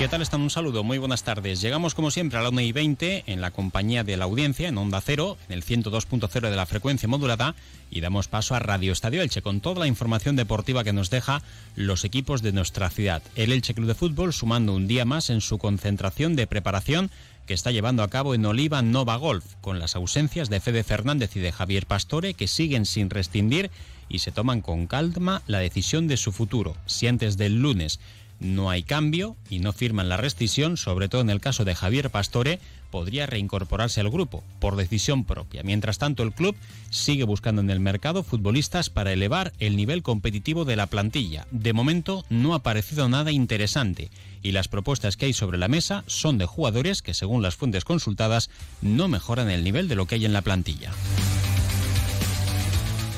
¿Qué tal están? Un saludo, muy buenas tardes. Llegamos como siempre a la 1 y 20 en la compañía de la audiencia en Onda Cero, en el 102.0 de la frecuencia modulada y damos paso a Radio Estadio Elche con toda la información deportiva que nos deja los equipos de nuestra ciudad. El Elche Club de Fútbol sumando un día más en su concentración de preparación que está llevando a cabo en Oliva Nova Golf, con las ausencias de Fede Fernández y de Javier Pastore que siguen sin rescindir y se toman con calma la decisión de su futuro. Si antes del lunes no hay cambio y no firman la rescisión, sobre todo en el caso de Javier Pastore, podría reincorporarse al grupo por decisión propia. Mientras tanto, el club sigue buscando en el mercado futbolistas para elevar el nivel competitivo de la plantilla. De momento no ha aparecido nada interesante y las propuestas que hay sobre la mesa son de jugadores que, según las fuentes consultadas, no mejoran el nivel de lo que hay en la plantilla.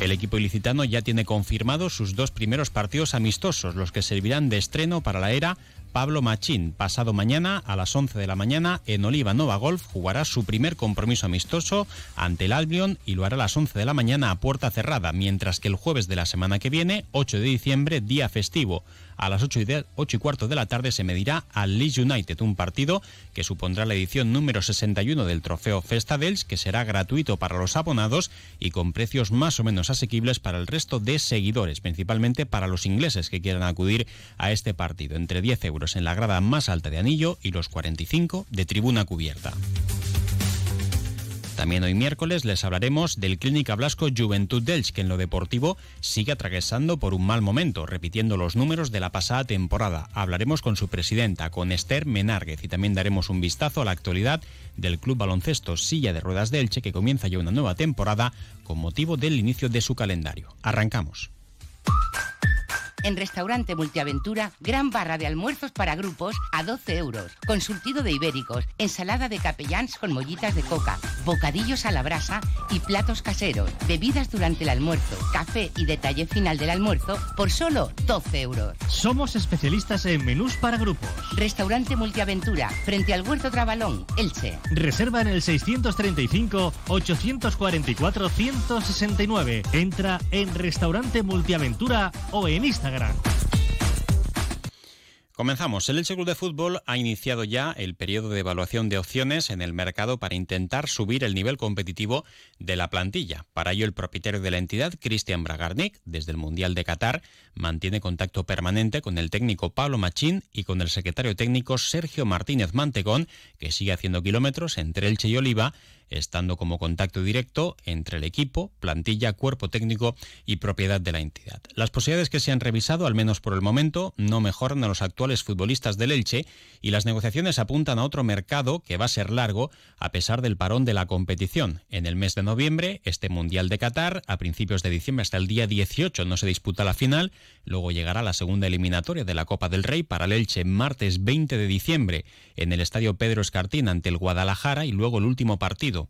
El equipo ilicitano ya tiene confirmados sus dos primeros partidos amistosos, los que servirán de estreno para la era Pablo Machín. Pasado mañana a las 11 de la mañana en Oliva Nova Golf jugará su primer compromiso amistoso ante el Albion y lo hará a las 11 de la mañana a puerta cerrada, mientras que el jueves de la semana que viene, 8 de diciembre, día festivo, a las 8 y, cuarto de la tarde se medirá al Leeds United, un partido que supondrá la edición número 61 del trofeo Festa Dels, que será gratuito para los abonados y con precios más o menos asequibles para el resto de seguidores, principalmente para los ingleses que quieran acudir a este partido, entre 10 euros en la grada más alta de anillo y los 45 de tribuna cubierta. También hoy miércoles les hablaremos del Clínica Blasco Juventud Delch, que en lo deportivo sigue atravesando por un mal momento, repitiendo los números de la pasada temporada. Hablaremos con su presidenta, con Esther Menárguez, y también daremos un vistazo a la actualidad del Club Baloncesto Silla de Ruedas de Elche, que comienza ya una nueva temporada con motivo del inicio de su calendario. Arrancamos. En Restaurante Multiaventura, gran barra de almuerzos para grupos a 12 euros. Consultido de ibéricos, ensalada de capellans con mollitas de coca, bocadillos a la brasa y platos caseros. Bebidas durante el almuerzo, café y detalle final del almuerzo por solo 12 euros. Somos especialistas en menús para grupos. Restaurante Multiaventura, frente al Huerto Trabalón, Elche. Reserva en el 635-844-169. Entra en Restaurante Multiaventura o en Instagram Comenzamos. El Elche Club de Fútbol ha iniciado ya el periodo de evaluación de opciones en el mercado para intentar subir el nivel competitivo de la plantilla. Para ello, el propietario de la entidad, Cristian Bragarnik, desde el Mundial de Qatar, mantiene contacto permanente con el técnico Pablo Machín y con el secretario técnico Sergio Martínez Mantegón, que sigue haciendo kilómetros entre Elche y Oliva estando como contacto directo entre el equipo, plantilla, cuerpo técnico y propiedad de la entidad. Las posibilidades que se han revisado, al menos por el momento, no mejoran a los actuales futbolistas del Elche y las negociaciones apuntan a otro mercado que va a ser largo a pesar del parón de la competición. En el mes de noviembre, este Mundial de Qatar, a principios de diciembre hasta el día 18 no se disputa la final, luego llegará la segunda eliminatoria de la Copa del Rey para el Elche martes 20 de diciembre en el Estadio Pedro Escartín ante el Guadalajara y luego el último partido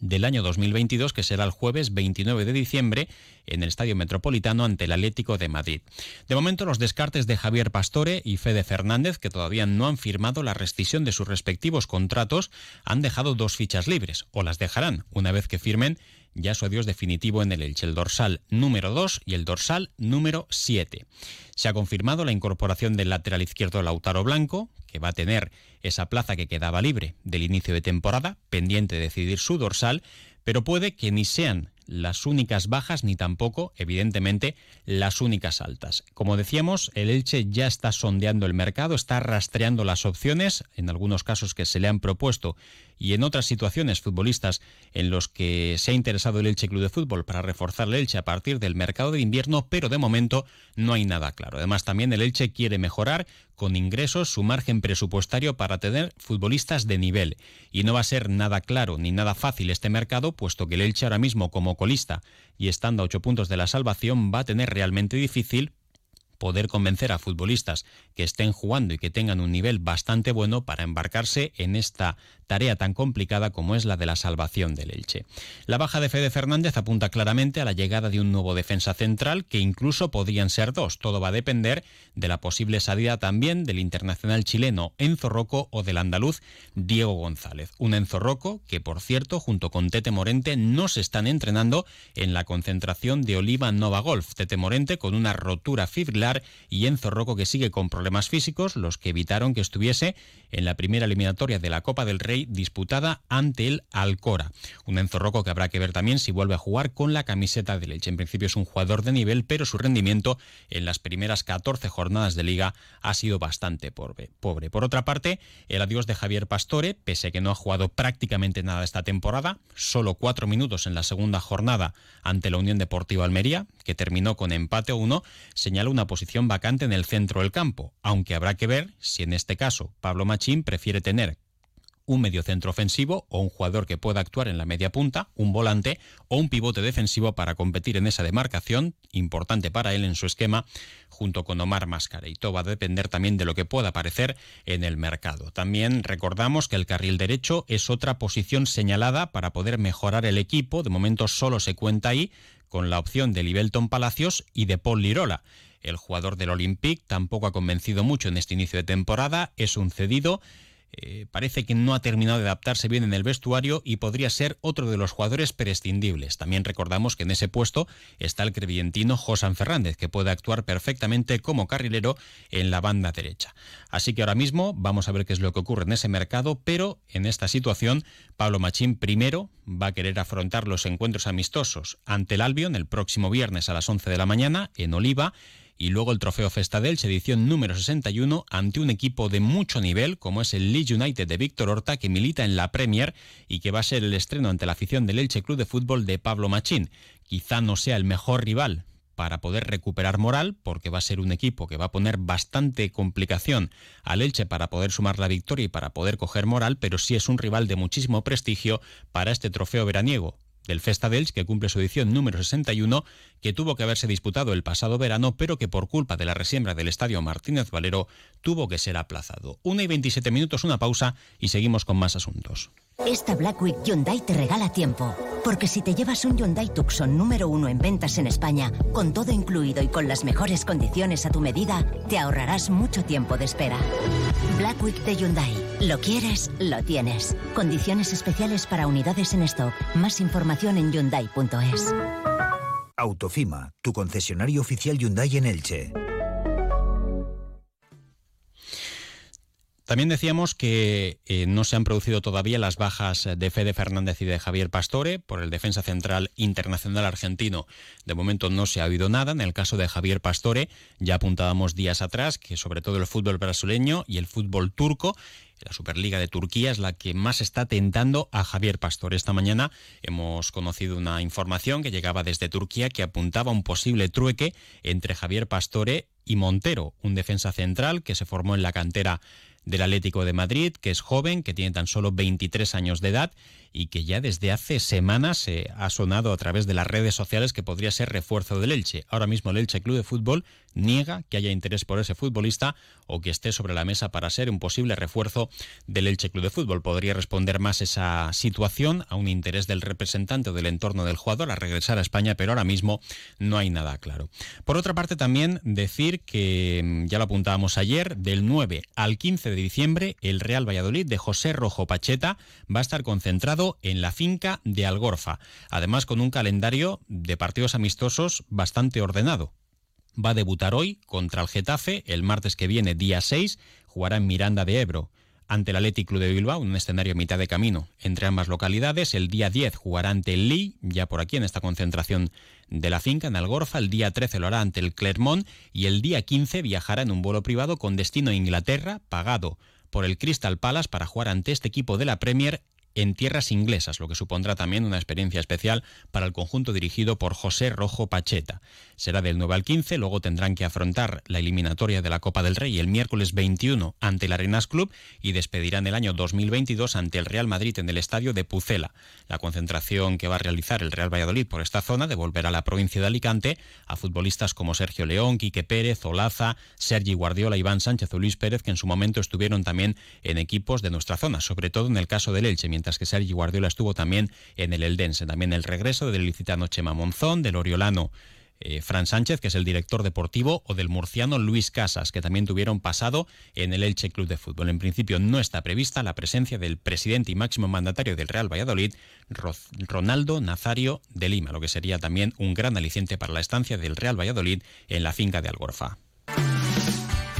del año 2022, que será el jueves 29 de diciembre en el Estadio Metropolitano ante el Atlético de Madrid. De momento, los descartes de Javier Pastore y Fede Fernández, que todavía no han firmado la rescisión de sus respectivos contratos, han dejado dos fichas libres, o las dejarán una vez que firmen ya su adiós definitivo en el Elche, el dorsal número 2 y el dorsal número 7. Se ha confirmado la incorporación del lateral izquierdo Lautaro Blanco, que va a tener esa plaza que quedaba libre del inicio de temporada, pendiente de decidir su dorsal, pero puede que ni sean las únicas bajas ni tampoco, evidentemente, las únicas altas. Como decíamos, el Elche ya está sondeando el mercado, está rastreando las opciones, en algunos casos que se le han propuesto y en otras situaciones futbolistas en los que se ha interesado el Elche Club de Fútbol para reforzar el Elche a partir del mercado de invierno, pero de momento no hay nada claro. Además, también el Elche quiere mejorar con ingresos su margen presupuestario para tener futbolistas de nivel. Y no va a ser nada claro ni nada fácil este mercado, puesto que el Elche ahora mismo como colista y estando a ocho puntos de la salvación va a tener realmente difícil poder convencer a futbolistas que estén jugando y que tengan un nivel bastante bueno para embarcarse en esta tarea tan complicada como es la de la salvación del Elche. La baja de Fede Fernández apunta claramente a la llegada de un nuevo defensa central que incluso podrían ser dos. Todo va a depender de la posible salida también del internacional chileno Enzo Rocco o del andaluz Diego González. Un Enzo Rocco que, por cierto, junto con Tete Morente no se están entrenando en la concentración de Oliva Nova Golf. Tete Morente con una rotura fibrilar y Enzo Rocco que sigue con problemas físicos, los que evitaron que estuviese en la primera eliminatoria de la Copa del Rey disputada ante el Alcora. Un Enzo Rocco que habrá que ver también si vuelve a jugar con la camiseta de Leche. En principio es un jugador de nivel, pero su rendimiento en las primeras 14 jornadas de liga ha sido bastante pobre. Por otra parte, el adiós de Javier Pastore, pese a que no ha jugado prácticamente nada esta temporada, solo cuatro minutos en la segunda jornada ante la Unión Deportiva Almería, que terminó con empate 1, señala una posición vacante en el centro del campo, aunque habrá que ver si en este caso Pablo Machín prefiere tener un mediocentro ofensivo o un jugador que pueda actuar en la media punta, un volante o un pivote defensivo para competir en esa demarcación, importante para él en su esquema, junto con Omar Máscara. Y todo va a depender también de lo que pueda aparecer en el mercado. También recordamos que el carril derecho es otra posición señalada para poder mejorar el equipo. De momento solo se cuenta ahí con la opción de Libelton Palacios y de Paul Lirola. El jugador del Olympique tampoco ha convencido mucho en este inicio de temporada, es un cedido eh, parece que no ha terminado de adaptarse bien en el vestuario y podría ser otro de los jugadores prescindibles. También recordamos que en ese puesto está el crevientino Josan Fernández, que puede actuar perfectamente como carrilero en la banda derecha. Así que ahora mismo vamos a ver qué es lo que ocurre en ese mercado, pero en esta situación Pablo Machín primero va a querer afrontar los encuentros amistosos ante el Albion el próximo viernes a las 11 de la mañana en Oliva y luego el trofeo Festa del edición número 61 ante un equipo de mucho nivel como es el Leeds United de Víctor Horta que milita en la Premier y que va a ser el estreno ante la afición del Elche Club de Fútbol de Pablo Machín. Quizá no sea el mejor rival para poder recuperar moral, porque va a ser un equipo que va a poner bastante complicación al Elche para poder sumar la victoria y para poder coger moral, pero sí es un rival de muchísimo prestigio para este trofeo veraniego del Festa dels, que cumple su edición número 61, que tuvo que haberse disputado el pasado verano, pero que por culpa de la resiembra del Estadio Martínez Valero tuvo que ser aplazado. Una y 27 minutos, una pausa y seguimos con más asuntos. Esta Black Week Hyundai te regala tiempo. Porque si te llevas un Hyundai Tucson número uno en ventas en España, con todo incluido y con las mejores condiciones a tu medida, te ahorrarás mucho tiempo de espera. Black Week de Hyundai. Lo quieres, lo tienes. Condiciones especiales para unidades en stock. Más información en Hyundai.es. Autofima, tu concesionario oficial Hyundai en Elche. También decíamos que eh, no se han producido todavía las bajas de Fede Fernández y de Javier Pastore por el defensa central internacional argentino. De momento no se ha oído nada. En el caso de Javier Pastore ya apuntábamos días atrás que sobre todo el fútbol brasileño y el fútbol turco la Superliga de Turquía es la que más está tentando a Javier Pastore. Esta mañana hemos conocido una información que llegaba desde Turquía que apuntaba a un posible trueque entre Javier Pastore y Montero, un defensa central que se formó en la cantera del Atlético de Madrid, que es joven, que tiene tan solo 23 años de edad y que ya desde hace semanas se ha sonado a través de las redes sociales que podría ser refuerzo del Elche. Ahora mismo el Elche Club de Fútbol niega que haya interés por ese futbolista o que esté sobre la mesa para ser un posible refuerzo del Elche Club de Fútbol. Podría responder más esa situación a un interés del representante o del entorno del jugador a regresar a España, pero ahora mismo no hay nada claro. Por otra parte, también decir que, mm, ya lo apuntábamos ayer, del 9 al 15 de diciembre, el Real Valladolid de José Rojo Pacheta va a estar concentrado en la finca de Algorfa, además con un calendario de partidos amistosos bastante ordenado. Va a debutar hoy contra el Getafe, el martes que viene, día 6, jugará en Miranda de Ebro ante el Athletic Club de Bilbao, un escenario a mitad de camino entre ambas localidades. El día 10 jugará ante el Lee, ya por aquí en esta concentración de la finca en Algorfa. El día 13 lo hará ante el Clermont y el día 15 viajará en un vuelo privado con destino a Inglaterra, pagado por el Crystal Palace para jugar ante este equipo de la Premier en tierras inglesas, lo que supondrá también una experiencia especial para el conjunto dirigido por José Rojo Pacheta. Será del 9 al 15, luego tendrán que afrontar la eliminatoria de la Copa del Rey el miércoles 21 ante el Arenas Club y despedirán el año 2022 ante el Real Madrid en el estadio de Pucela. La concentración que va a realizar el Real Valladolid por esta zona devolverá a la provincia de Alicante a futbolistas como Sergio León, Quique Pérez, Olaza, Sergi Guardiola, Iván Sánchez o Luis Pérez, que en su momento estuvieron también en equipos de nuestra zona, sobre todo en el caso del Elche, que Sergi Guardiola estuvo también en el Eldense. También el regreso del licitano Chema Monzón, del Oriolano eh, Fran Sánchez, que es el director deportivo, o del murciano Luis Casas, que también tuvieron pasado en el Elche Club de Fútbol. En principio no está prevista la presencia del presidente y máximo mandatario del Real Valladolid, Ronaldo Nazario de Lima, lo que sería también un gran aliciente para la estancia del Real Valladolid en la finca de Algorfa.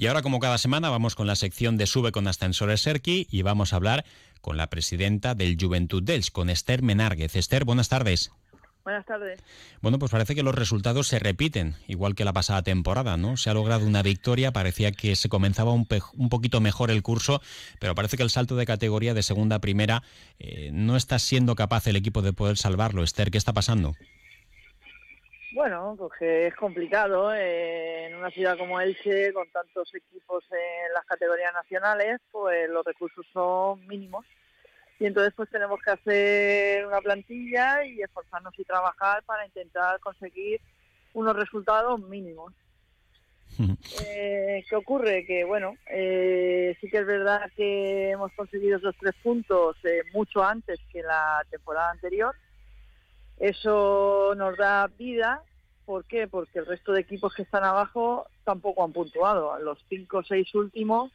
Y ahora, como cada semana, vamos con la sección de Sube con Ascensores Serki y vamos a hablar con la presidenta del Juventud dels, con Esther Menárguez. Esther, buenas tardes. Buenas tardes. Bueno, pues parece que los resultados se repiten, igual que la pasada temporada, ¿no? Se ha logrado una victoria, parecía que se comenzaba un, un poquito mejor el curso, pero parece que el salto de categoría de segunda a primera eh, no está siendo capaz el equipo de poder salvarlo. Esther, ¿qué está pasando? Bueno, porque es complicado eh, en una ciudad como Elche, con tantos equipos en las categorías nacionales, pues los recursos son mínimos. Y entonces pues tenemos que hacer una plantilla y esforzarnos y trabajar para intentar conseguir unos resultados mínimos. Eh, ¿Qué ocurre? Que bueno, eh, sí que es verdad que hemos conseguido esos tres puntos mucho antes que la temporada anterior. Eso nos da vida ¿Por qué? Porque el resto de equipos que están abajo tampoco han puntuado. Los cinco o seis últimos,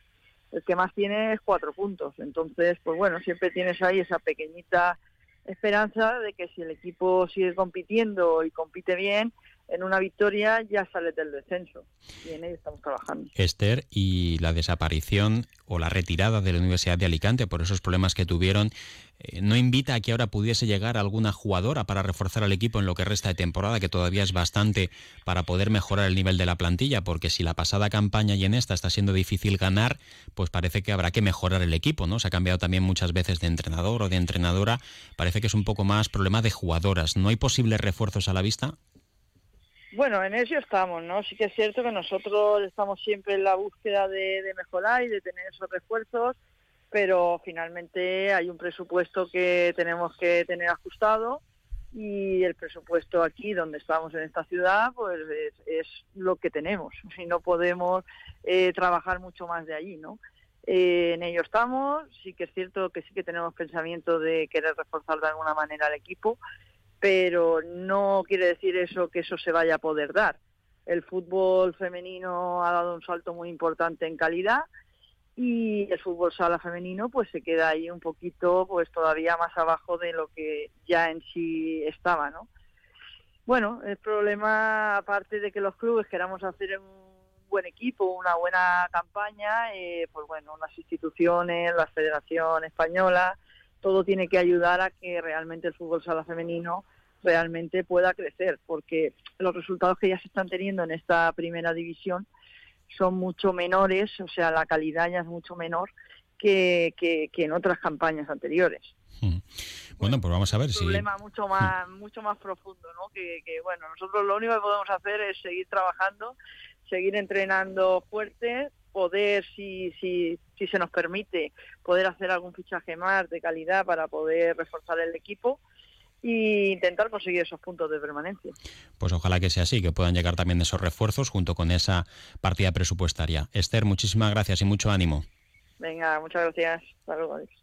el que más tiene es cuatro puntos. Entonces, pues bueno, siempre tienes ahí esa pequeñita esperanza de que si el equipo sigue compitiendo y compite bien, en una victoria ya sale del descenso. Y en ello estamos trabajando. Esther, y la desaparición o la retirada de la Universidad de Alicante por esos problemas que tuvieron, eh, ¿no invita a que ahora pudiese llegar alguna jugadora para reforzar al equipo en lo que resta de temporada, que todavía es bastante para poder mejorar el nivel de la plantilla? Porque si la pasada campaña y en esta está siendo difícil ganar, pues parece que habrá que mejorar el equipo, ¿no? Se ha cambiado también muchas veces de entrenador o de entrenadora. Parece que es un poco más problema de jugadoras. ¿No hay posibles refuerzos a la vista? Bueno, en eso estamos, ¿no? Sí que es cierto que nosotros estamos siempre en la búsqueda de, mejorar y de tener esos refuerzos, pero finalmente hay un presupuesto que tenemos que tener ajustado y el presupuesto aquí donde estamos en esta ciudad pues es, lo que tenemos y no podemos eh, trabajar mucho más de allí, ¿no? Eh, en ello estamos, sí que es cierto que sí que tenemos pensamiento de querer reforzar de alguna manera al equipo, pero no quiere decir eso que eso se vaya a poder dar. El fútbol femenino ha dado un salto muy importante en calidad y el fútbol sala femenino pues se queda ahí un poquito pues todavía más abajo de lo que ya en sí estaba, ¿no? Bueno, el problema aparte de que los clubes queramos hacer un buen equipo, una buena campaña, eh, pues bueno, las instituciones, la Federación Española, todo tiene que ayudar a que realmente el fútbol sala femenino realmente pueda crecer, porque los resultados que ya se están teniendo en esta primera división son mucho menores, o sea, la calidad ya es mucho menor que, que, en otras campañas anteriores. Hmm. Bueno, pues vamos a ver si... Un problema mucho más, mucho más profundo, ¿no? Que, que, bueno, nosotros lo único que podemos hacer es seguir trabajando, seguir entrenando fuerte, poder, si, si, si se nos permite, poder hacer algún fichaje más de calidad para poder reforzar el equipo e intentar conseguir esos puntos de permanencia. Pues ojalá que sea así, que puedan llegar también esos refuerzos junto con esa partida presupuestaria. Esther, muchísimas gracias y mucho ánimo. Venga, muchas gracias. Hasta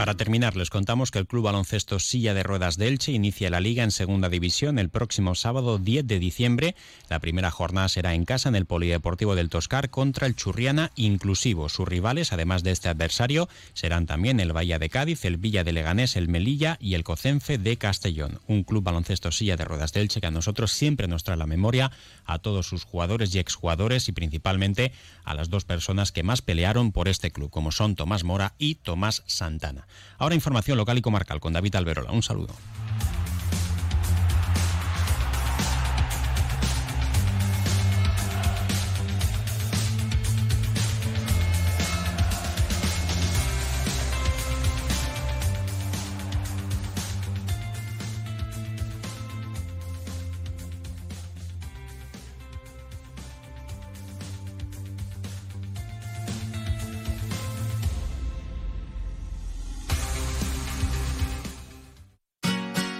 Para terminar, les contamos que el Club Baloncesto Silla de Ruedas de Elche inicia la liga en segunda división el próximo sábado 10 de diciembre. La primera jornada será en casa en el Polideportivo del Toscar contra el Churriana Inclusivo. Sus rivales, además de este adversario, serán también el Bahía de Cádiz, el Villa de Leganés, el Melilla y el Cocenfe de Castellón. Un Club Baloncesto Silla de Ruedas de Elche que a nosotros siempre nos trae la memoria a todos sus jugadores y exjugadores y principalmente a las dos personas que más pelearon por este club, como son Tomás Mora y Tomás Santana. Ahora información local y comarcal con David Alberola. Un saludo.